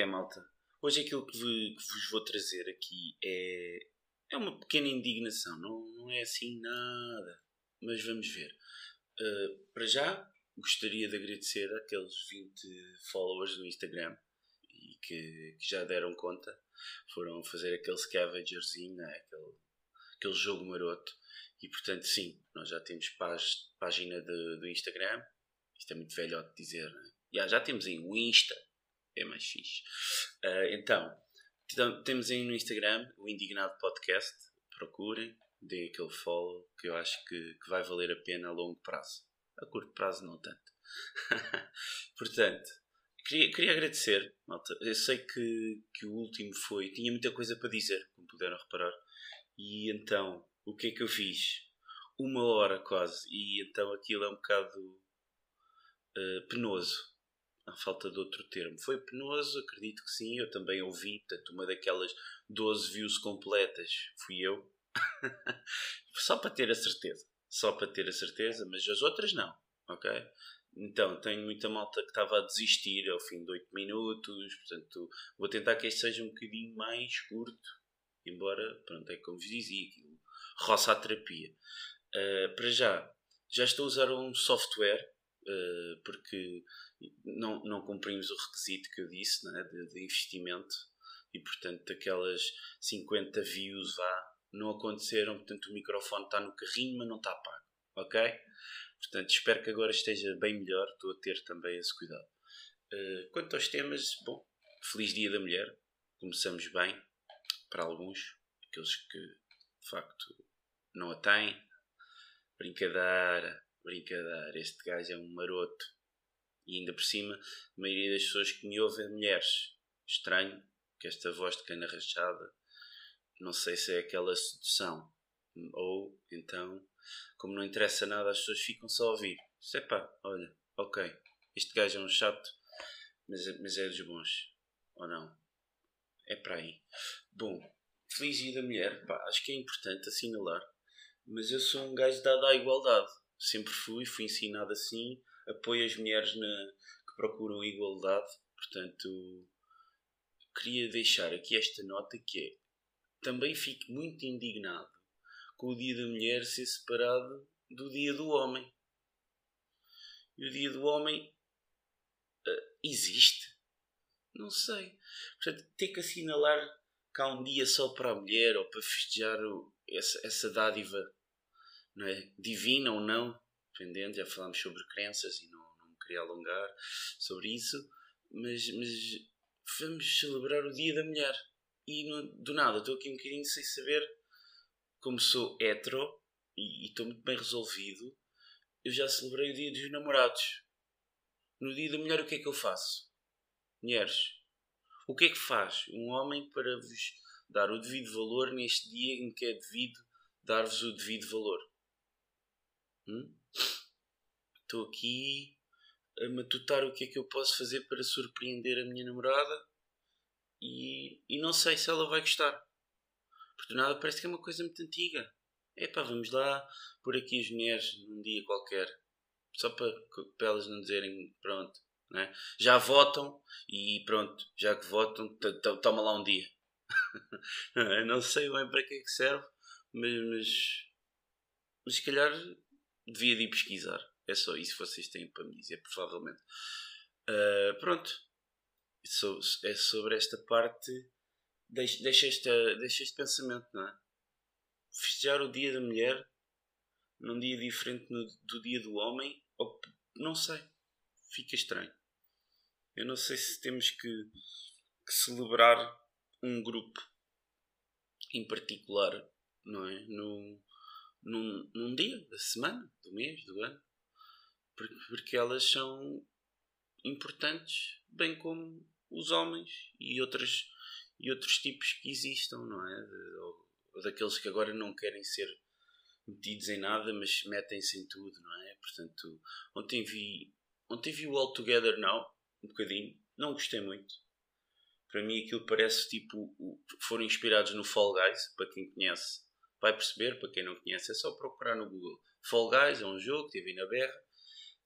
é, malta? Hoje aquilo que, vos vou trazer aqui é, é uma pequena indignação, não, não é assim nada, mas vamos ver. Uh, para já, gostaria de agradecer àqueles 20 followers no Instagram e que, que já deram conta, foram fazer aquele scavengerzinho, né? aquele, aquele jogo maroto. E portanto, sim, nós já temos pás, página do Instagram. Isto é muito velho de dizer, né? já, já temos aí o Insta, é mais fixe. Uh, então, temos aí no Instagram o Indignado Podcast. Procurem, deem aquele follow que eu acho que, que vai valer a pena a longo prazo. A curto prazo, não tanto. Portanto, queria, queria agradecer, malta. Eu sei que, que o último foi. Tinha muita coisa para dizer, como puderam reparar. E então, o que é que eu fiz? Uma hora quase. E então aquilo é um bocado uh, penoso falta de outro termo. Foi penoso, acredito que sim, eu também ouvi, portanto, uma daquelas 12 views completas fui eu. só para ter a certeza, só para ter a certeza, mas as outras não, ok? Então, tenho muita malta que estava a desistir ao fim de 8 minutos, portanto, vou tentar que este seja um bocadinho mais curto, embora, pronto, é como vos dizia, roça a terapia. Uh, para já, já estou a usar um software, uh, porque não, não cumprimos o requisito que eu disse né, de, de investimento e portanto aquelas 50 views vá, não aconteceram, portanto o microfone está no carrinho mas não está pago, ok? Portanto espero que agora esteja bem melhor, estou a ter também esse cuidado. Uh, quanto aos temas, bom, feliz dia da mulher, começamos bem, para alguns, aqueles que de facto não a têm, brincadeira, brincadeira, este gajo é um maroto, e ainda por cima, a maioria das pessoas que me ouvem é mulheres. Estranho que esta voz de cana rachada, não sei se é aquela sedução. Ou então, como não interessa nada, as pessoas ficam só a ouvir. Se é olha, ok, este gajo é um chato, mas, mas é dos bons. Ou não? É para aí. Bom, feliz dia da mulher, pá, acho que é importante assinalar. Mas eu sou um gajo dado à igualdade. Sempre fui, fui ensinado assim apoio as mulheres na, que procuram igualdade. Portanto, queria deixar aqui esta nota que é também fico muito indignado com o dia da mulher ser separado do dia do homem. E o dia do homem uh, existe? Não sei. Portanto, ter que assinalar que há um dia só para a mulher ou para festejar o, essa, essa dádiva não é? divina ou não, dependendo, já falámos sobre crenças e não, não queria alongar sobre isso, mas, mas vamos celebrar o Dia da Mulher. E do nada, estou aqui um bocadinho sem saber como sou hetero e estou muito bem resolvido. Eu já celebrei o Dia dos Namorados. No Dia da Mulher, o que é que eu faço? Mulheres, o que é que faz um homem para vos dar o devido valor neste dia em que é devido dar-vos o devido valor? Hum? Estou aqui a matutar o que é que eu posso fazer para surpreender a minha namorada e, e não sei se ela vai gostar. Porque nada parece que é uma coisa muito antiga. Epá, vamos lá por aqui as mulheres num dia qualquer. Só para, para elas não dizerem pronto. Né? Já votam e pronto, já que votam, toma lá um dia. não sei bem para que é que serve, mas, mas, mas se calhar devia de ir pesquisar. É só isso que vocês têm para me dizer, provavelmente. Uh, pronto. É sobre esta parte. Deixa, deixa, esta, deixa este pensamento, não é? Festejar o dia da mulher num dia diferente no, do dia do homem, ou, não sei. Fica estranho. Eu não sei se temos que, que celebrar um grupo em particular, não é? No, num, num dia da semana, do mês, do ano, porque, porque elas são importantes, bem como os homens e outros, e outros tipos que existam, não é? Ou, daqueles que agora não querem ser metidos em nada, mas metem-se em tudo, não é? Portanto, ontem vi, ontem vi o All Together Now, um bocadinho, não gostei muito. Para mim aquilo parece tipo, foram inspirados no Fall Guys, para quem conhece vai perceber, para quem não conhece, é só procurar no Google. Fall Guys é um jogo, teve na berra.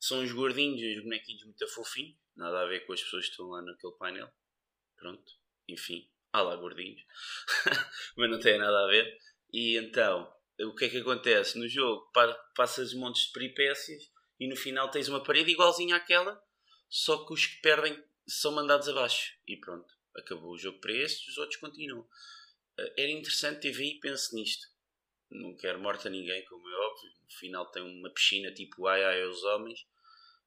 São uns gordinhos, uns bonequinhos muito fofinhos, nada a ver com as pessoas que estão lá naquele painel. Pronto, enfim, há lá gordinhos. Mas não tem nada a ver. E então, o que é que acontece? No jogo passas montes de peripécias e no final tens uma parede igualzinha àquela, só que os que perdem são mandados abaixo. E pronto, acabou o jogo para estes, os outros continuam. Eh, era interessante ter visto e penso nisto. Não quero morte a ninguém, como é óbvio. No final tem uma piscina tipo ai ai aos homens.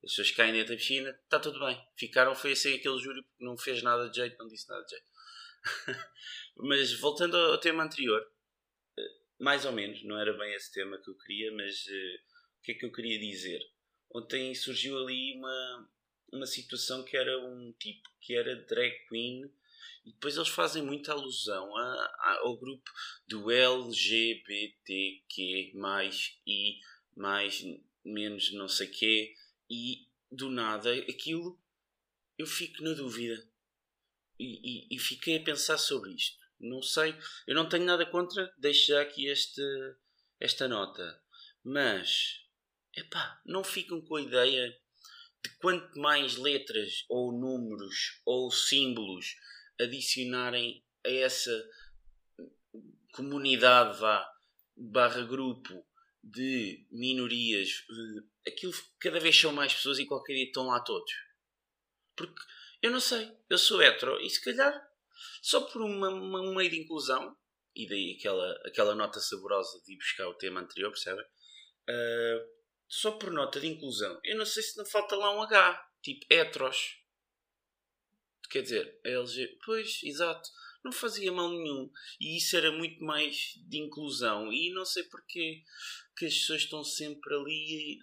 As pessoas caem dentro da piscina, está tudo bem. Ficaram, foi assim aquele júri porque não fez nada de jeito, não disse nada de jeito. mas voltando ao tema anterior, eh, mais ou menos, não era bem esse tema que eu queria, mas uh, o que é que eu queria dizer? Ontem surgiu ali uma, uma situação que era um tipo que era drag queen e depois eles fazem muita alusão a, a, ao grupo do LGBTQ mais I mais menos não sei quê e do nada aquilo eu fico na dúvida e, e, e, fiquei a pensar sobre isto. Não sei, eu não tenho nada contra, deixo já aqui este, esta nota, mas epá, não ficam com a ideia de quanto mais letras ou números ou símbolos adicionarem a essa comunidade vá, barra grupo de minorias, eh, aquilo cada vez são mais pessoas e qualquer dia estão lá todos. Porque eu não sei, eu sou hetero e se calhar só por uma, uma, um meio de inclusão, e daí aquela, aquela nota saborosa de ir buscar o tema anterior, percebem? Uh, só por nota de inclusão, eu não sei se não falta lá um H, tipo heteros. Quer dizer, LG. Pois, exato. Não fazia mal nenhum. E isso era muito mais de inclusão. E não sei porquê que as pessoas estão sempre ali.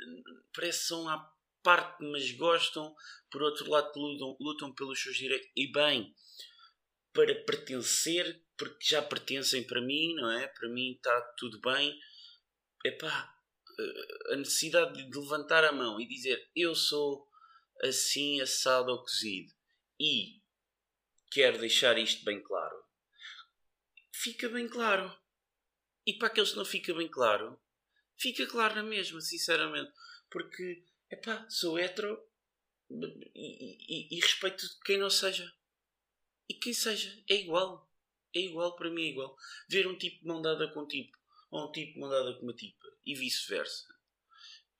Que são à parte, mas gostam. Por outro lado, lutam, lutam pelos seus direitos. E bem, para pertencer, porque já pertencem para mim, não é? Para mim está tudo bem. Epá, eh, a necessidade de levantar a mão e dizer eu sou assim assado ou cozido e quero deixar isto bem claro, fica bem claro. E para aqueles que não fica bem claro, fica claro na mesma, sinceramente. Porque, epá, sou hetero e, e, e respeito quem não seja. E quem seja, é igual. É igual, para mim é igual. Ver um tipo de mão dada com um tipo, ou um tipo de mão dada com uma tipa, e vice-versa.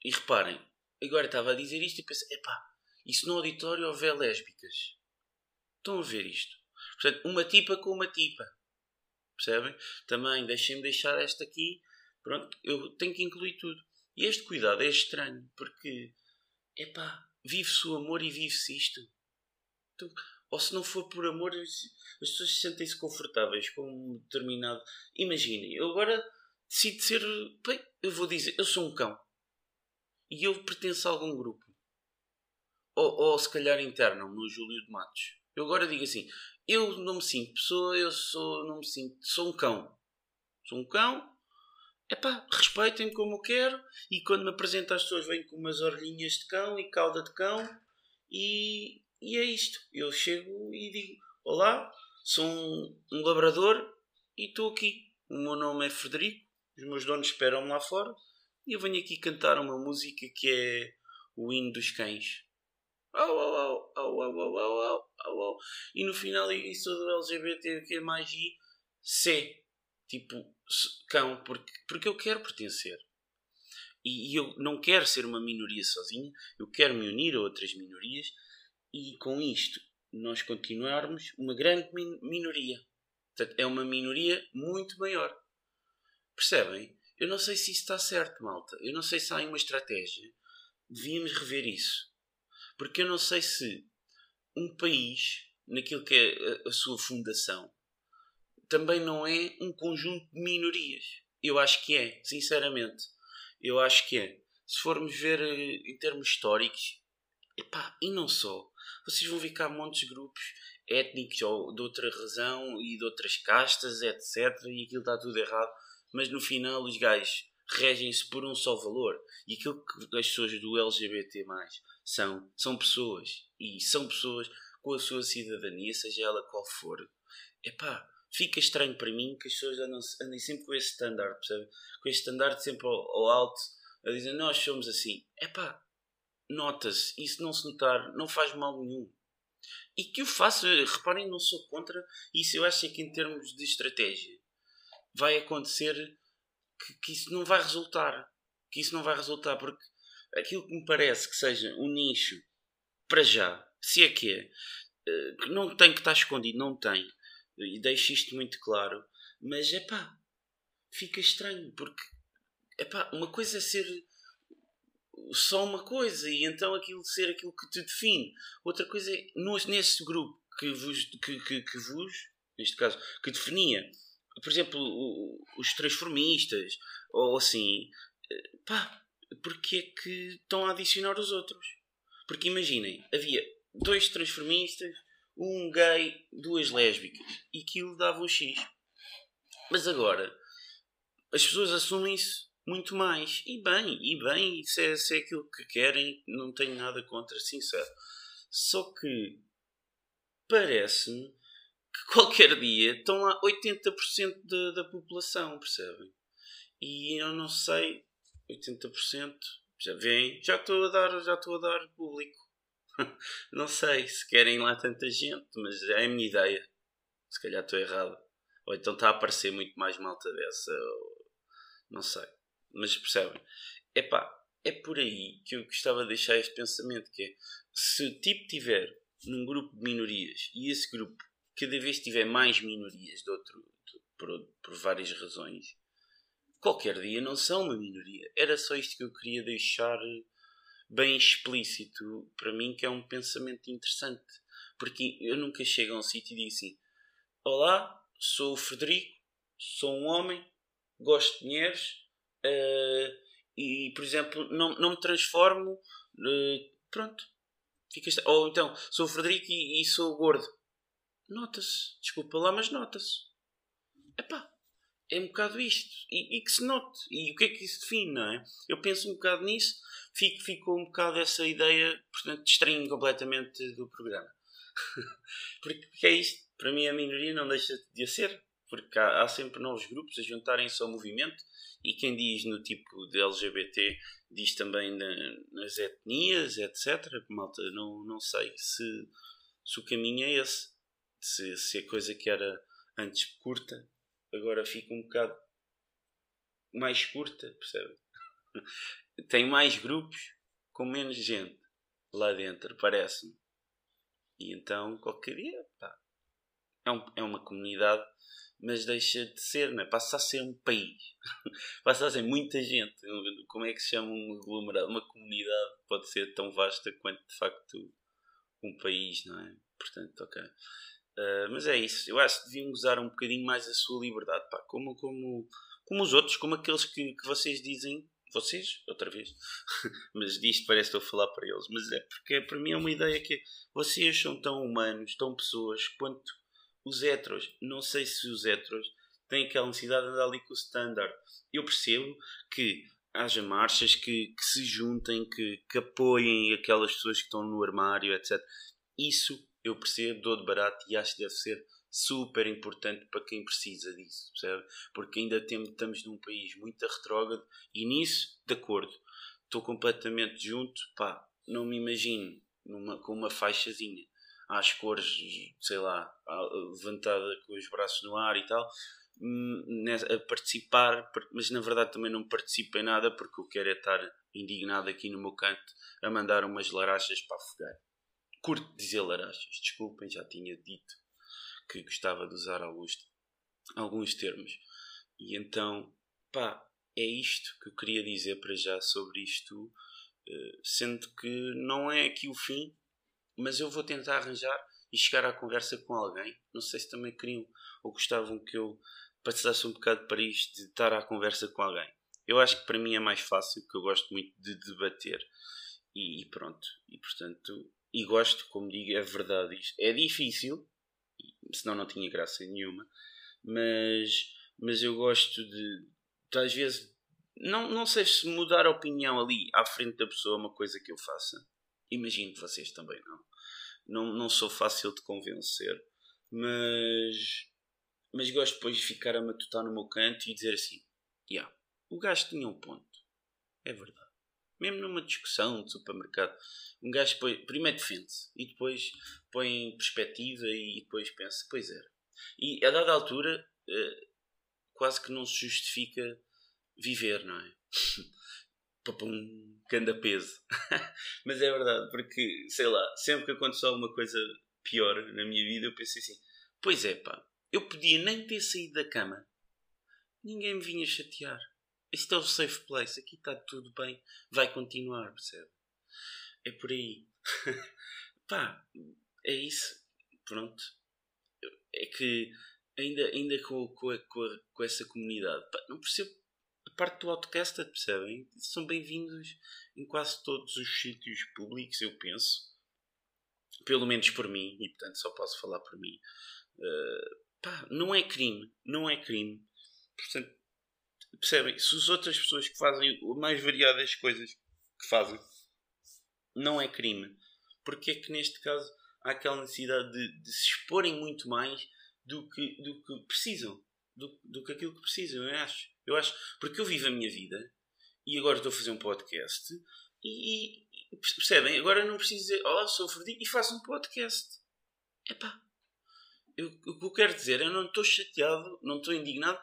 E reparem, agora estava a dizer isto e pensei, epá, isso no auditório houver lésbicas. Estão a ver isto? Portanto, uma tipa com uma tipa. Percebem? Também deixem-me deixar esta aqui. Pronto, eu tenho que incluir tudo. E este cuidado é estranho, porque, epá, vive-se o amor e vive-se isto. Então, ou se não for por amor, as pessoas sentem-se confortáveis com um determinado. Imaginem, eu agora decido ser. Bem, eu vou dizer, eu sou um cão. E eu pertenço a algum grupo. Ou, ou se calhar internam no Júlio de Matos. Eu agora digo assim: eu não me sinto pessoa, eu sou, não me sinto, sou um cão. Sou um cão, epá, respeitem-me como eu quero. E quando me apresento às pessoas, venho com umas orelhinhas de cão e cauda de cão. E, e é isto. Eu chego e digo: Olá, sou um, um labrador e estou aqui. O meu nome é Frederico, os meus donos esperam-me lá fora. E eu venho aqui cantar uma música que é o hino dos cães. Au, au, au, au, au, au, au, E no final isso do LGBT que é mais I, C. Tipo, cão, porque, porque eu quero pertencer. E, e eu não quero ser uma minoria sozinha, eu quero me unir a outras minorias e com isto nós continuarmos uma grande min minoria. Portanto, é uma minoria muito maior. Percebem? Eu não sei se isso está certo, malta. Eu não sei se há uma estratégia. Devíamos rever isso. Porque eu não sei se um país, naquilo que é a, sua fundação, também não é um conjunto de minorias. Eu acho que é, sinceramente. Eu acho que é. Se formos ver eh, em termos históricos, epá, e não só, vocês vão ver cá montes de grupos étnicos ou de outra razão e de outras castas, etc. E aquilo está tudo errado. Mas no final os gajos regem-se por um só valor. E aquilo que as pessoas do LGBT são, são pessoas. E são pessoas com a sua cidadania, seja ela qual for. Epá, fica estranho para mim que as pessoas andam, andem sempre com esse standard, percebe? Com esse standard sempre ao, ao alto, a dizer nós somos assim. Epá, nota-se, e se não se notar, não faz mal nenhum. E que eu faço, reparem, não sou contra isso. Eu acho que em termos de estratégia vai acontecer que, que isso não vai resultar. Que isso não vai resultar porque aquilo que me parece que seja um nicho para já, se é que é, eh, que não tem que estar escondido, não tem. E deixo isto muito claro. Mas é pá, fica estranho porque é pá, uma coisa é ser só uma coisa e então aquilo ser aquilo que te define. Outra coisa é nesse grupo que vos, que, que, que vos neste caso, que definia, por exemplo, os transformistas ou assim, eh, pá, porque é que estão a adicionar os outros? Porque imaginem, havia dois transformistas, um gay, duas lésbicas e aquilo dava um X. Mas agora as pessoas assumem isso muito mais. E bem, e bem, se é, se é aquilo que querem, não tenho nada contra, sincero. Só que parece-me que qualquer dia estão lá 80% da, da população, percebem? E eu não sei, 80%, já vem, já estou a dar, já estou a dar público. não sei se querem lá tanta gente, mas é a minha ideia. Se calhar estou errado. Ou então está a aparecer muito mais malta dessa. Ou... Não sei. Mas percebem? Epá, é por aí que eu gostava de deixar este pensamento, que é, se o tipo tiver num grupo de minorias e esse grupo cada vez tiver mais minorias de outro, de, por, por várias razões, qualquer dia não são uma minoria. Era só isto que eu queria deixar bem explícito para mim, que é um pensamento interessante. Porque eu nunca chego a um sítio e digo assim: Olá, sou o Frederico, sou um homem, gosto de dinheiros, Uh, e, por exemplo, não, não me transformo. Uh, pronto. Ou então, sou o Frederico e, e sou gordo. Nota-se. Desculpa lá, mas nota-se. Epá, é um bocado isto. E, e, que se note. E o que é que isso define, não é? Eu penso um bocado nisso, fico, ficou um bocado essa ideia, portanto, distraí completamente do programa. porque é isto. Para mim, a minoria não deixa de ser. Porque há, há sempre novos grupos a juntarem-se ao movimento e quem diz no tipo de LGBT diz também na, nas etnias, etc. Malta, não, não sei se, se o caminho é esse. Se, se a coisa que era antes curta agora fica um bocado mais curta, percebe? Tem mais grupos com menos gente lá dentro, parece-me. E então, qualquer dia, pá, é, um, é uma comunidade mas deixa de ser, né? passa a ser um país, passa a ser muita gente. Como é que se chama um aglomerado? Uma comunidade pode ser tão vasta quanto de facto um país, não é? Portanto, ok. Uh, mas é isso, eu acho que deviam usar um bocadinho mais a sua liberdade, pá, como, como, como os outros, como aqueles que, que vocês dizem, vocês, outra vez, mas disto parece que estou a falar para eles, mas é porque para mim é uma ideia que vocês são tão humanos, tão pessoas, quanto os heteros, não sei se os heteros têm aquela necessidade de andar ali com o standard. Eu percebo que haja marchas que, que se juntem, que, que apoiem aquelas pessoas que estão no armário, etc. Isso eu percebo, dou de barato e acho que deve ser super importante para quem precisa disso, percebe? Porque ainda temos, estamos num país muito retrógrado e nisso, de acordo, estou completamente junto, pá, não me imagino numa, com uma faixazinha às cores, sei lá, levantada com os braços no ar e tal, hum, a participar, mas na verdade também não participo em nada porque eu quero é estar indignado aqui no meu canto a mandar umas larachas para afogar. Curto dizer larachas, desculpem, já tinha dito que gostava de usar alguns, alguns termos. E então, pá, é isto que eu queria dizer para já sobre isto, eh, sendo que não é aqui o fim, mas eu vou tentar arranjar e chegar à conversa com alguém. Não sei se também queriam ou gostavam que eu passasse um bocado para isto de estar à conversa com alguém. Eu acho que para mim é mais fácil, porque eu gosto muito de debater. E, e pronto. E portanto, e gosto, como digo, é verdade. É difícil, senão não tinha graça nenhuma, mas, mas eu gosto de, de às vezes, não, não sei se mudar a opinião ali à frente da pessoa é uma coisa que eu faça Imagino que vocês também não. Não, não sou fácil de convencer, mas, mas gosto depois de ficar a matutar no meu canto e dizer assim: yeah, o gajo tinha um ponto. É verdade. Mesmo numa discussão de supermercado, um gajo põe, primeiro defende-se e depois põe em perspectiva e depois pensa, pois era. E a dada altura, uh, quase que não se justifica viver, não é? Papum, canda peso. Mas é verdade, porque, sei lá, sempre que aconteceu alguma coisa pior na minha vida, eu pensei assim: pois é, pá, eu podia nem ter saído da cama, ninguém me vinha chatear. Isto é o safe place, aqui está tudo bem, vai continuar, percebe? É por aí. pá, é isso. Pronto. É que ainda, ainda com, com, com, com essa comunidade, pá, não percebo a parte do outcast, percebem? São bem-vindos em quase todos os sítios públicos, eu penso. Pelo menos por mim, e portanto só posso falar por mim. Uh, pá, não é crime. Não é crime. Portanto, percebem? Se as outras pessoas que fazem mais variadas coisas que fazem, não é crime. Porque é que neste caso há aquela necessidade de, de se exporem muito mais do que, do que precisam? Do, do que aquilo que precisam, eu acho. Eu acho. Porque eu vivo a minha vida e agora estou a fazer um podcast e, e percebem? Agora não preciso dizer, oh, sou fodido e faço um podcast. Epá. Eu, o que eu quero dizer, eu não estou chateado, não estou indignado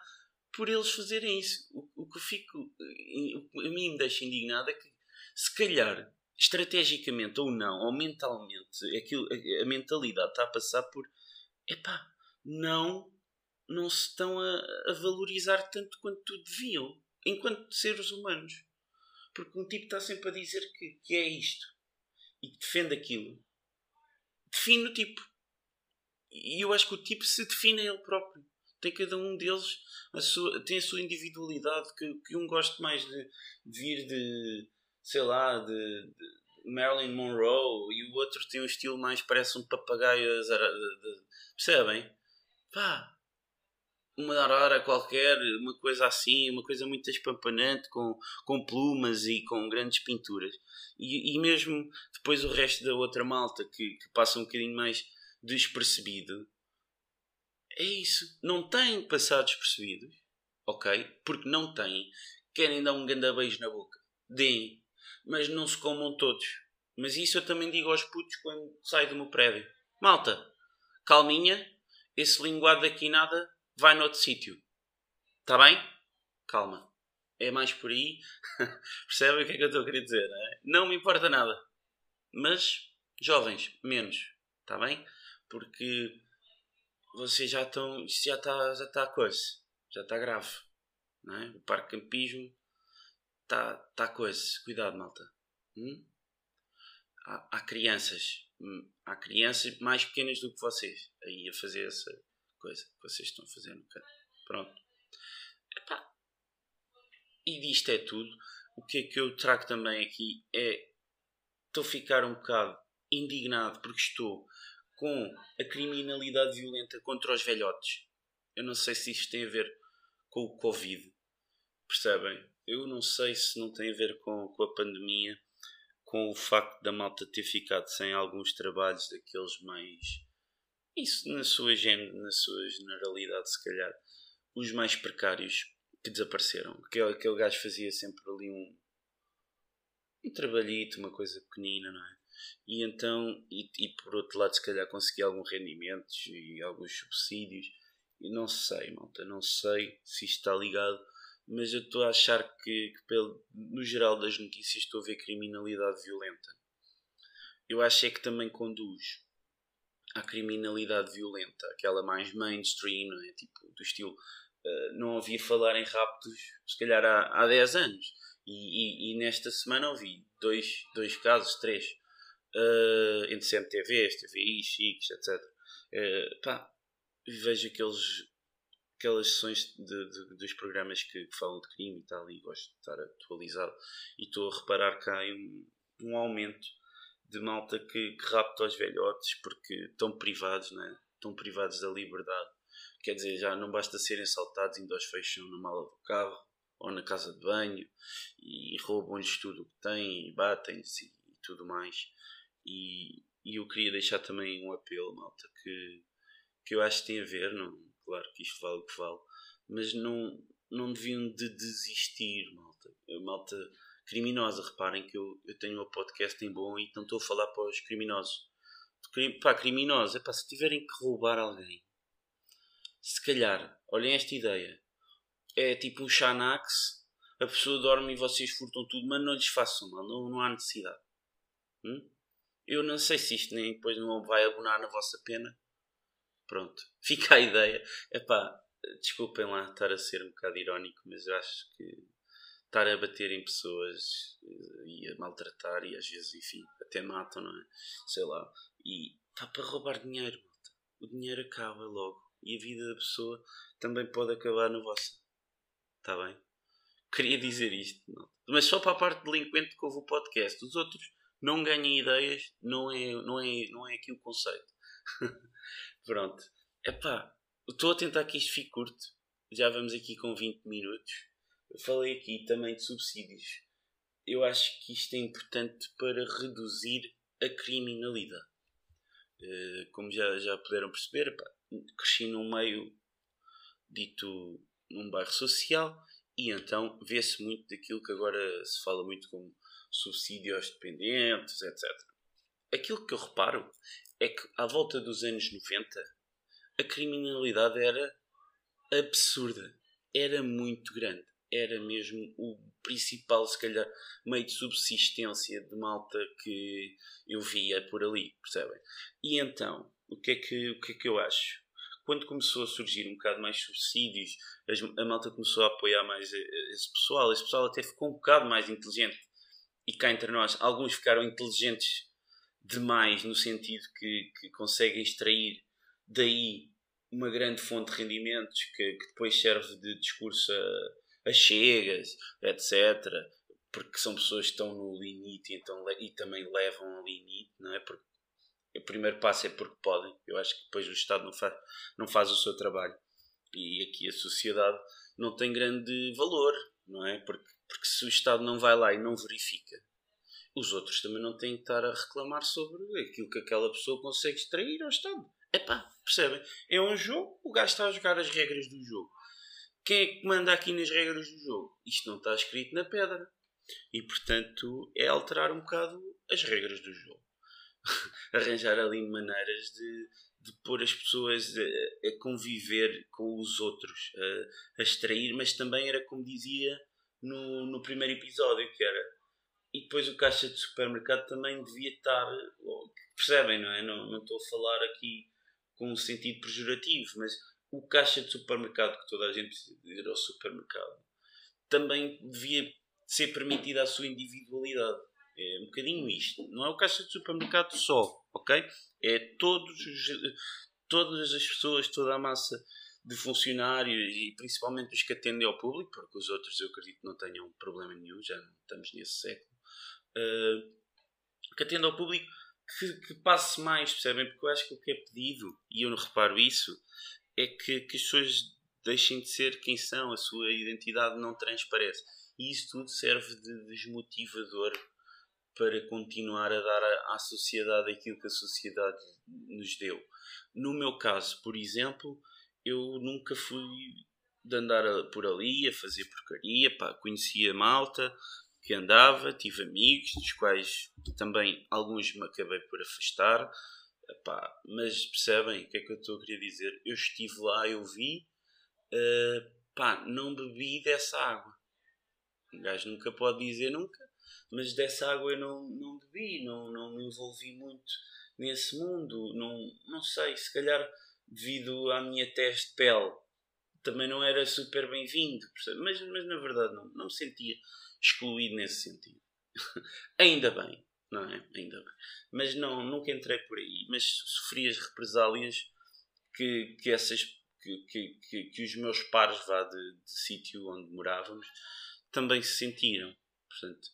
por eles fazerem isso. O, o que fico, o, a mim me deixa indignado é que, se calhar, estrategicamente ou não, ou mentalmente, aquilo, a, a mentalidade está a passar por, epá, não não se estão a, a valorizar tanto quanto deviam, enquanto seres humanos. Porque um tipo está sempre a dizer que, que é isto e que defende aquilo. Define o tipo. E eu acho que o tipo se define a ele próprio. Tem cada um deles a sua, tem a sua individualidade. Que, que um gosta mais de, de vir de, sei lá, de, de, Marilyn Monroe e o outro tem um estilo mais parece um papagaio. Percebem? Pá, uma arara qualquer, uma coisa assim, uma coisa muito espampanante, com, com plumas e com grandes pinturas. E, e mesmo depois o resto da outra malta, que, que passa um bocadinho mais despercebido, é isso. Não têm passado despercebidos, ok? Porque não têm. Querem dar um grande beijo na boca. Deem. Mas não se comam todos. Mas isso eu também digo aos putos quando saio do meu prédio. Malta, calminha, esse linguado aqui nada vai noutro sítio. Está bem? Calma. É mais por aí. Percebem o que é que eu estou a querer dizer? Não, é? não me importa nada. Mas, jovens, menos. Está bem? Porque vocês já estão. Isto já está já a coisa. Já está grave. Não é? O parque campismo está tá coisa. Cuidado, malta. Hum? Há, há crianças. Hum, há crianças mais pequenas do que vocês aí a fazer essa coisa que vocês estão fazendo. Pronto. Epá. E disto é tudo. O que é que eu trago também aqui é. Estou a ficar um bocado indignado porque estou com a criminalidade violenta contra os velhotes. Eu não sei se isto tem a ver com o Covid. Percebem? Eu não sei se não tem a ver com, com a pandemia, com o facto da malta ter ficado sem alguns trabalhos daqueles mais isso na sua, na sua generalidade, se calhar, os mais precários que desapareceram. Aquele, aquele gajo fazia sempre ali um, um trabalhito, uma coisa pequenina, não é? E então, e, e por outro lado, se calhar conseguia alguns rendimentos e alguns subsídios. E não sei, malta, não sei se isto está ligado, mas eu estou a achar que, que pelo, no geral das notícias, estou a ver criminalidade violenta. Eu acho é que também conduz à criminalidade violenta, aquela mais mainstream, não é? Tipo, do estilo. Uh, não ouvi falar em raptos, se calhar há, há 10 anos. E, e, e, nesta semana ouvi dois, dois casos, três, uh, entre CMTVs, TVI, Chics, etc. Uh, pá, vejo aqueles, aquelas sessões de, de, dos programas que, falam de crime e tal, e gosto de estar atualizado. E estou a reparar que há um, um aumento de malta que, que rapta os velhotes porque estão privados, né? estão privados da liberdade. Quer dizer, já não basta serem assaltados, ainda os fecham no mala do carro ou na casa de banho e roubam-lhes tudo o que têm e batem-se e, tudo mais. E, e eu queria deixar também um apelo, malta, que, que eu acho que tem a ver, não, claro que isto vale o que vale, mas não, não deviam de desistir, malta. Malta criminosa. Reparem que eu, eu tenho um podcast em bom e não estou a falar para os criminosos. Pá, criminosos, é pá, se tiverem que roubar alguém, se calhar, olhem esta ideia, é tipo um Xanax, a pessoa dorme e vocês furtam tudo, mas não lhes façam mal, não, não há necessidade. Hum? Eu não sei se isto nem depois não vai abonar na vossa pena. Pronto, fica a ideia. Epá, desculpem lá estar a ser um bocado irónico, mas eu acho que estar a bater em pessoas e a maltratar e às vezes, enfim, até matam, não é? Sei lá. E está para roubar dinheiro, malta. O dinheiro acaba logo. E a vida da pessoa também pode acabar na vossa. Está bem? Queria dizer isto, malta. Mas só para a parte delinquente que houve o podcast. Os outros não ganhem ideias, não é, não é, não é aqui o conceito. Pronto. Epá, estou a tentar que isto fique curto. Já vamos aqui com 20 minutos. Falei aqui também de subsídios. Eu acho que isto é importante para reduzir a criminalidade. Uh, como já, já puderam perceber, epá, cresci num meio dito num bairro social e então vê-se muito daquilo que agora se fala muito como subsídio aos dependentes, etc. Aquilo que eu reparo é que à volta dos anos 90 a criminalidade era absurda, era muito grande, era mesmo o principal, se calhar, meio de subsistência de malta que eu via por ali, percebem? E então, o que é que, o que, é que eu acho? Quando começou a surgir um bocado mais subsídios, a malta começou a apoiar mais esse pessoal, esse pessoal até ficou um bocado mais inteligente e cá entre nós, alguns ficaram inteligentes demais no sentido que, que conseguem extrair daí uma grande fonte de rendimentos que, que depois serve de discurso a, a, chegas, etc. Porque são pessoas que estão no limite então, e também levam ao limite, não é? Porque o primeiro passo é porque podem. Eu acho que depois o Estado não faz, não faz o seu trabalho. E aqui a sociedade não tem grande valor, não é? Porque porque se o Estado não vai lá e não verifica, os outros também não têm que estar a reclamar sobre aquilo que aquela pessoa consegue extrair ao Estado. Epá, percebem? É um jogo, o gajo está a jogar as regras do jogo. Quem é que manda aqui nas regras do jogo? Isto não está escrito na pedra. E portanto é alterar um bocado as regras do jogo. Arranjar ali maneiras de, de pôr as pessoas a, a conviver com os outros, a, a extrair, mas também era como dizia no, no primeiro episódio, que era. E depois o caixa de supermercado também devia estar. Percebem, não é? Não, não estou a falar aqui com um sentido pejorativo, mas o caixa de supermercado, que toda a gente precisa ir ao supermercado, também devia ser permitida a sua individualidade. É um bocadinho isto. Não é o caixa de supermercado só, ok? É todos os, todas as pessoas, toda a massa de funcionários e principalmente os que atendem ao público, porque os outros eu acredito não tenham problema nenhum, já estamos nesse século, uh, que atendem ao público que, que, passe mais, percebem? Porque eu acho que o que é pedido, e eu não reparo isso, é que, que as pessoas deixem de ser quem são, a sua identidade não transparece. E isso tudo serve de desmotivador para continuar a dar à, à sociedade aquilo que a sociedade nos deu. No meu caso, por exemplo, eu nunca fui de andar por ali a fazer porcaria, pá, conhecia malta que andava, tive amigos, dos quais também alguns me acabei por afastar, pá, mas percebem o que é que eu estou a querer dizer? Eu estive lá, eu vi, uh, pá, não bebi dessa água. Um gajo nunca pode dizer nunca, mas dessa água eu não, não bebi, não, não me envolvi muito nesse mundo, não, não sei, se calhar devido à minha teste de pele, também não era super bem-vindo, mas, mas na verdade não, não me sentia excluído nesse sentido. Ainda bem, não é? Ainda bem. Mas não, nunca entrei por aí, mas sofri as represálias que, que essas que, que, que, os meus pares vá de, de sítio onde morávamos também se sentiram. Portanto,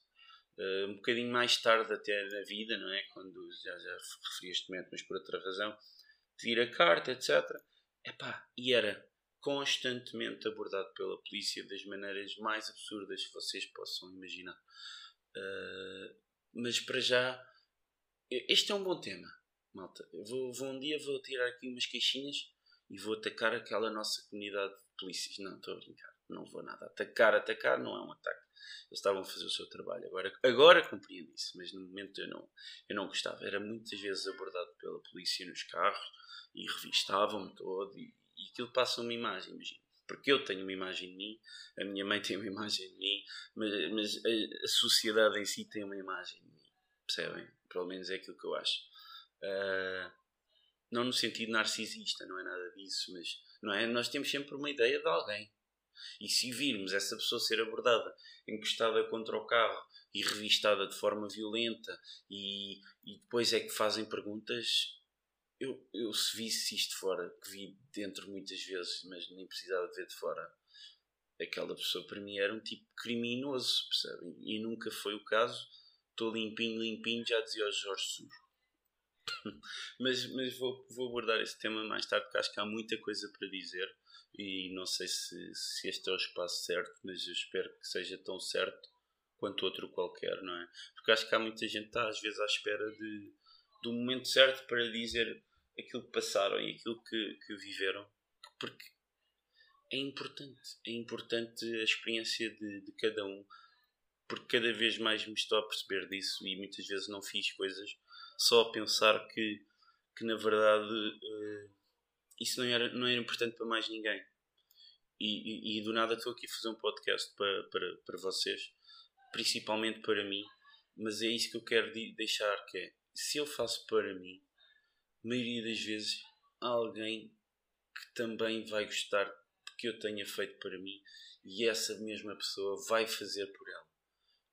uh, um bocadinho mais tarde até na vida, não é? Quando já, já referi este momento, mas por outra razão, pedir a carta, etc. Epá, e era constantemente abordado pela polícia das maneiras mais absurdas que vocês possam imaginar. Uh, mas para já, este é um bom tema, malta. Vou, vou, um dia vou tirar aqui umas queixinhas e vou atacar aquela nossa comunidade de polícias. Não, estou a brincar. Não vou nada atacar. Atacar não é um ataque. Eles estavam a fazer o seu trabalho. Agora, agora compreendo isso, mas no momento eu não, eu não gostava. Era muitas vezes abordado pela polícia nos carros e revistavam-me todo e, e aquilo passa uma imagem, imagina. Porque eu tenho uma imagem de mim, a minha mãe tem uma imagem de mim, mas, mas a, a sociedade em si tem uma imagem de mim. Percebem? Pelo menos é aquilo que eu acho. Uh, não no sentido narcisista, não é nada disso, mas não é? Nós temos sempre uma ideia de alguém. E se virmos essa pessoa ser abordada, encostada contra o carro e revistada de forma violenta, e, e depois é que fazem perguntas, eu, eu se visse isto fora, que vi dentro muitas vezes, mas nem precisava de ver de fora, aquela pessoa para mim era um tipo criminoso, percebem? E nunca foi o caso. Estou limpinho, limpinho, já dizia o Jorge Sujo. mas mas vou, vou abordar esse tema mais tarde, porque acho que há muita coisa para dizer e não sei se, se este é o espaço certo, mas eu espero que seja tão certo quanto outro qualquer, não é? Porque acho que há muita gente que está às vezes à espera de, do momento certo para dizer aquilo que passaram e aquilo que, que viveram, porque é importante, é importante a experiência de, de cada um, porque cada vez mais me estou a perceber disso e muitas vezes não fiz coisas só a pensar que, que na verdade uh, isso não era, não era importante para mais ninguém. E, e, e, do nada estou aqui a fazer um podcast para, para, para vocês, principalmente para mim, mas é isso que eu quero deixar, que é, se eu faço para mim, maioria das vezes há alguém que também vai gostar do que eu tenha feito para mim e essa mesma pessoa vai fazer por ela.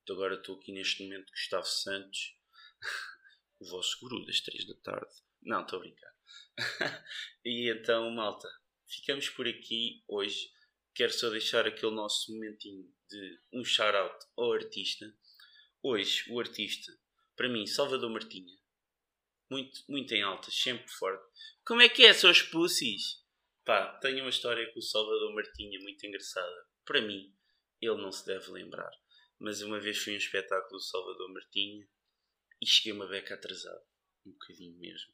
Então agora estou aqui neste momento Gustavo Santos o vosso guru das 3 da tarde. Não, estou a brincar. e então, malta, ficamos por aqui hoje. Quero só deixar aquele nosso momentinho de um shout-out ao artista. Hoje, o artista, para mim, Salvador Martinha. Muito, muito em alta, sempre forte. Como é que é, seus pussies? Pá, tenho uma história com o Salvador Martinha muito engraçada. Para mim, ele não se deve lembrar. Mas uma vez fui a um espetáculo do Salvador Martinha e cheguei uma beca atrasado. Um bocadinho mesmo.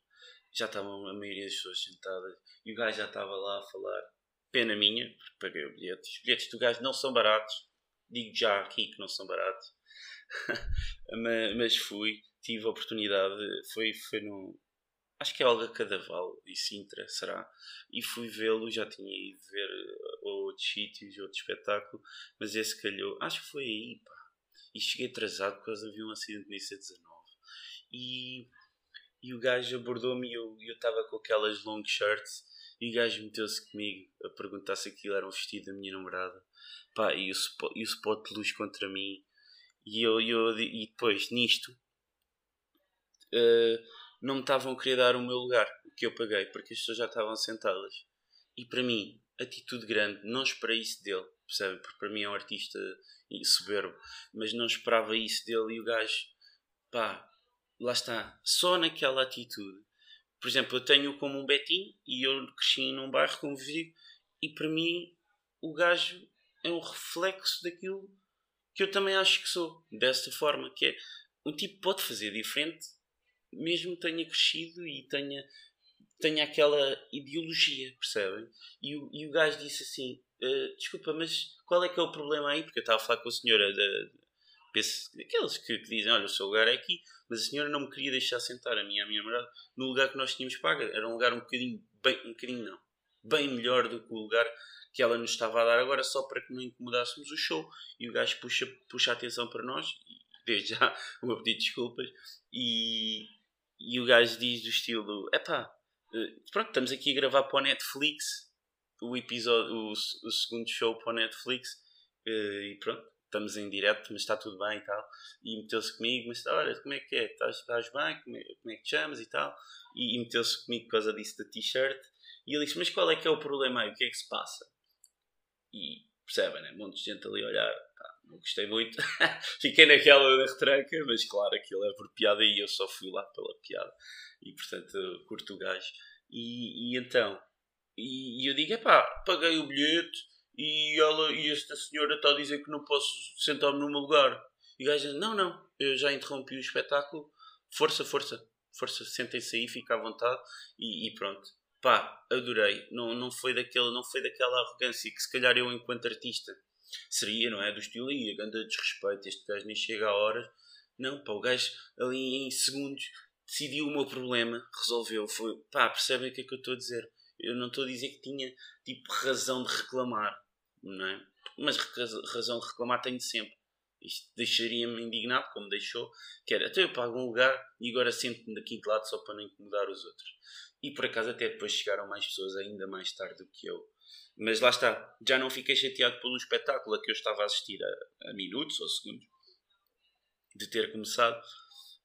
Já estavam a maioria das pessoas sentadas e o gajo já estava lá a falar. Pena minha, porque paguei o bilhete. Os bilhetes do gajo não são baratos. Digo já aqui que não são baratos. mas, mas, fui, tive a oportunidade. Foi, foi no. Acho que é Olga Cadaval e Sintra, será? E fui vê-lo, já tinha ido ver uh, outros sítios, outro espetáculo, mas esse calhou. Acho que foi aí, pá. E cheguei atrasado por causa de um acidente no IC19 e, e o gajo abordou-me e eu estava com aquelas long shirts e o gajo meteu-se comigo a perguntar se aquilo era um vestido da minha namorada pá, e, o spot, e o spot de luz contra mim e, eu, eu, e depois nisto uh, não me estavam a querer dar o meu lugar que eu paguei porque as pessoas já estavam sentadas e para mim atitude grande não esperei isso dele percebe? porque para mim é um artista soberbo mas não esperava isso dele e o gajo pá lá está, só naquela atitude. Por exemplo, eu tenho como um Betinho e eu cresci num bairro, como vivo, e para mim o gajo é um reflexo daquilo que eu também acho que sou. Dessa forma, que é um tipo pode fazer diferente, mesmo tenha crescido e tenha, tenha aquela ideologia, percebem? E o, e o gajo disse assim: uh, Desculpa, mas qual é que é o problema aí? Porque eu estava a falar com a senhora da, aqueles que, que, dizem, olha, o seu lugar é aqui, mas a senhora não me queria deixar sentar a e a minha namorada no lugar que nós tínhamos pago. Era um lugar um bocadinho, bem, um bocadinho não, bem melhor do que o lugar que ela nos estava a dar agora, só para que não incomodássemos o show. E o gajo puxa, puxa a atenção para nós, desde já vou pedir desculpas, e, e o gajo diz do estilo, epá, eh, pronto, estamos aqui a gravar para o Netflix, o episódio, o, o segundo show para o Netflix, eh, e pronto, estamos em direto, mas está tudo bem e tal. E meteu-se comigo, mas olha, como é que é? Estás, estás bem? Como é, como é, que te chamas e tal? E, e meteu-se comigo por causa disso da t-shirt. E ele disse, mas qual é que é o problema aí? O que é que se passa? E percebem, né? Um monte de gente ali a olhar. Não gostei muito. Fiquei naquela retranca, mas claro, aquilo é por piada e eu só fui lá pela piada. E portanto, curto o gajo. E, e então, e, e eu digo, é pá, paguei o bilhete e, ela, e esta senhora está a dizer que não posso sentar-me no meu lugar. E o gajo diz, não, não, eu já interrompi o espetáculo, força, força, força, sentem-se aí, fica à vontade e, e, pronto. Pá, adorei, não, não, foi daquele, não foi daquela arrogância que se calhar eu enquanto artista seria, não é? Do estilo aí, a grande desrespeito, este gajo nem chega a horas. Não, pá, o gajo ali em segundos decidiu o meu problema, resolveu, foi, pá, percebem o que é que eu estou a dizer? Eu não estou a dizer que tinha, tipo, razão de reclamar, não é? Mas razão de reclamar tenho sempre. Isto deixaria-me indignado, como deixou, que era, até eu pago um lugar e agora sento-me daqui de lado só para não incomodar os outros. E por acaso até depois chegaram mais pessoas ainda mais tarde do que eu. Mas lá está, já não fiquei chateado pelo espetáculo a que eu estava a assistir a, a minutos ou segundos de ter começado.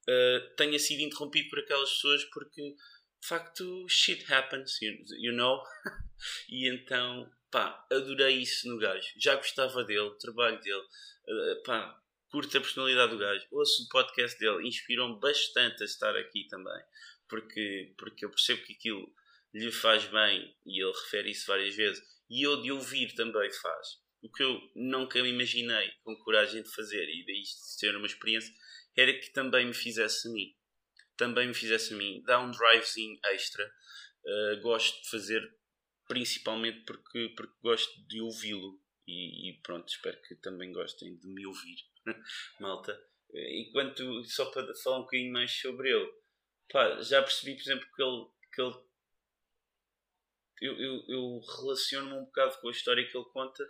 Uh, tenha sido interrompido por aquelas pessoas porque de facto shit happens, you, you know? e então, pá, adorei isso no gajo. Já gostava dele, trabalho dele, uh, pá, curto a personalidade do gajo. Ouço o podcast dele, inspiram-me bastante a estar aqui também porque, porque eu percebo que aquilo lhe faz bem e ele refere isso várias vezes e eu de ouvir também faz. O que eu nunca imaginei com coragem de fazer e daí ser uma experiência era que também me fizesse a mim. Também me fizesse a mim. Dá um drivezinho extra. Uh, gosto de fazer principalmente porque, porque gosto de ouvi-lo. E, e, pronto, espero que também gostem de me ouvir, malta. Enquanto, só para falar um bocadinho mais sobre ele, Pá, já percebi, por exemplo, que ele. Que ele eu, eu, eu relaciono-me um bocado com a história que ele conta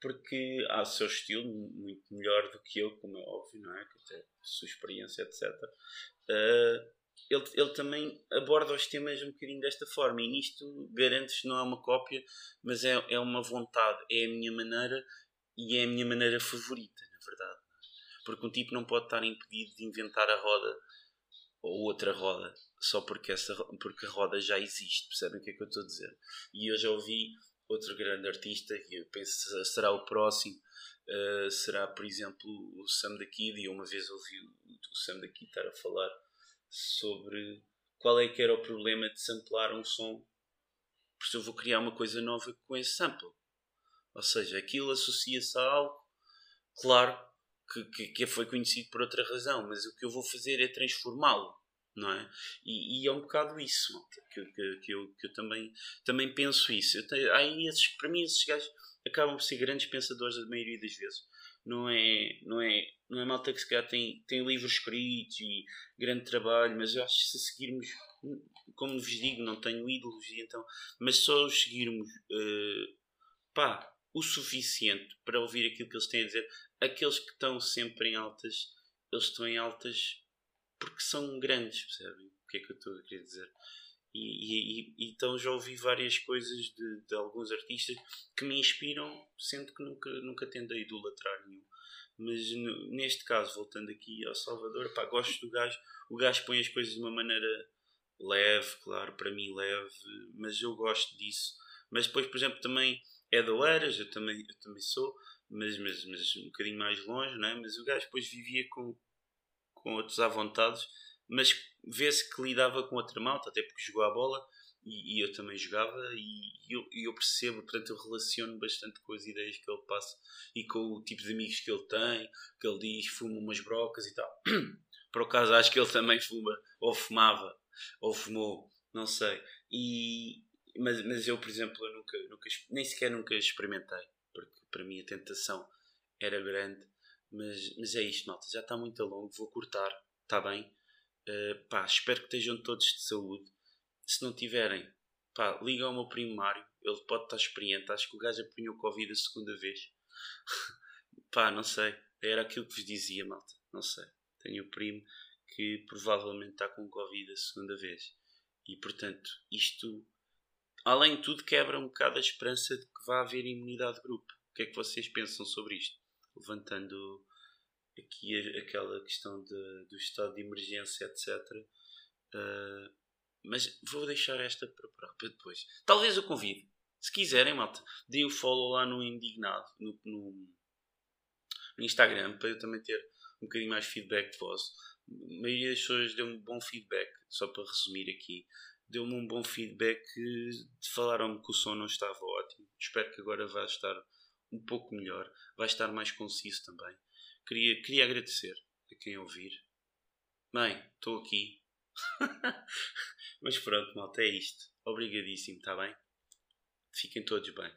porque há o seu estilo muito melhor do que eu, como é óbvio, não é? Que até sua experiência, etc. Uh, ah, ele, ele também aborda os temas um bocadinho desta forma e nisto garanto que não é uma cópia, mas é, é uma vontade, é a minha maneira e é a minha maneira favorita, na verdade. Porque um tipo não pode estar impedido de inventar a roda ou outra roda, só porque, essa, porque a roda já existe, percebem o que é que eu estou a dizer? E eu já ouvi outro grande artista, que eu penso será o próximo, uh, será, por exemplo, o Sam da Kid, e uma vez ouvi o Sam da Kid estar a falar sobre qual é que era o problema de samplar um som, porque eu vou criar uma coisa nova com esse sample. Ou seja, aquilo associa-se a algo, claro, que, que, que foi conhecido por outra razão, mas o que eu vou fazer é transformá-lo, não é? E, e, é um bocado isso que, que, que, eu, que eu também, também penso isso. Tenho, aí esses, para mim, esses gajos acabam por ser grandes pensadores a maioria das vezes. Não é, não é, não é malta que se calhar tem, tem livros escritos e grande trabalho, mas eu acho que se seguirmos, como vos digo, não tenho ídolos, então, mas só os seguirmos, uh, pá, o suficiente para ouvir aquilo que eles têm a dizer. Aqueles que estão sempre em altas, eles estão em altas porque são grandes, percebem? O que é que eu estou a querer dizer? E, e, e, então já ouvi várias coisas de, de, alguns artistas que me inspiram, sendo que nunca, nunca tendo a idolatrar nenhum. Mas no, neste caso, voltando aqui ao Salvador, pá, gosto do gajo. O gajo põe as coisas de uma maneira leve, claro, para mim leve, mas eu gosto disso. Mas depois, por exemplo, também é da Oeiras, eu também, eu também sou, mas, mas, mas um bocadinho mais longe, não é? Mas o gajo depois vivia com, com outros à vontade, mas vê-se que lidava com outra malta, até porque jogou a bola e, e eu também jogava e eu, eu, percebo, portanto eu relaciono bastante com as ideias que ele passa e com o tipo de amigos que ele tem, que ele diz fuma umas brocas e tal. Por acaso acho que ele também fuma, ou fumava, ou fumou, não sei. E, mas, mas eu, por exemplo, eu nunca, nunca, nem sequer nunca experimentei, porque para mim a tentação era grande. Mas, mas é isto, malta, já está muito longo, vou cortar, está bem? Uh, pá, espero que estejam todos de saúde. Se não tiverem, pá, liga ao meu primo Mário, ele pode estar experiente. Acho que o gajo apanhou Covid a segunda vez. pá, não sei, era aquilo que vos dizia, malta, não sei. Tenho o primo que provavelmente está com Covid a segunda vez. E portanto, isto além de tudo, quebra um bocado a esperança de que vá haver imunidade de grupo. O que é que vocês pensam sobre isto? Levantando aqui aquela questão de, do estado de emergência, etc. Uh, ah, mas vou deixar esta para, para depois. Talvez eu convido. Se quiserem, malta, deem o follow lá no Indignado, no, no, no Instagram, para eu também ter um bocadinho mais feedback de vosso. A maioria das pessoas deu-me bom feedback, só para resumir aqui deu-me um bom feedback. Falaram-me que o som não estava ótimo. Espero que agora vá estar um pouco melhor. Vai estar mais conciso também. Queria, queria agradecer a quem ouvir. Bem, estou aqui. Mas pronto, malta, é isto. Obrigadíssimo, está bem? Fiquem todos bem.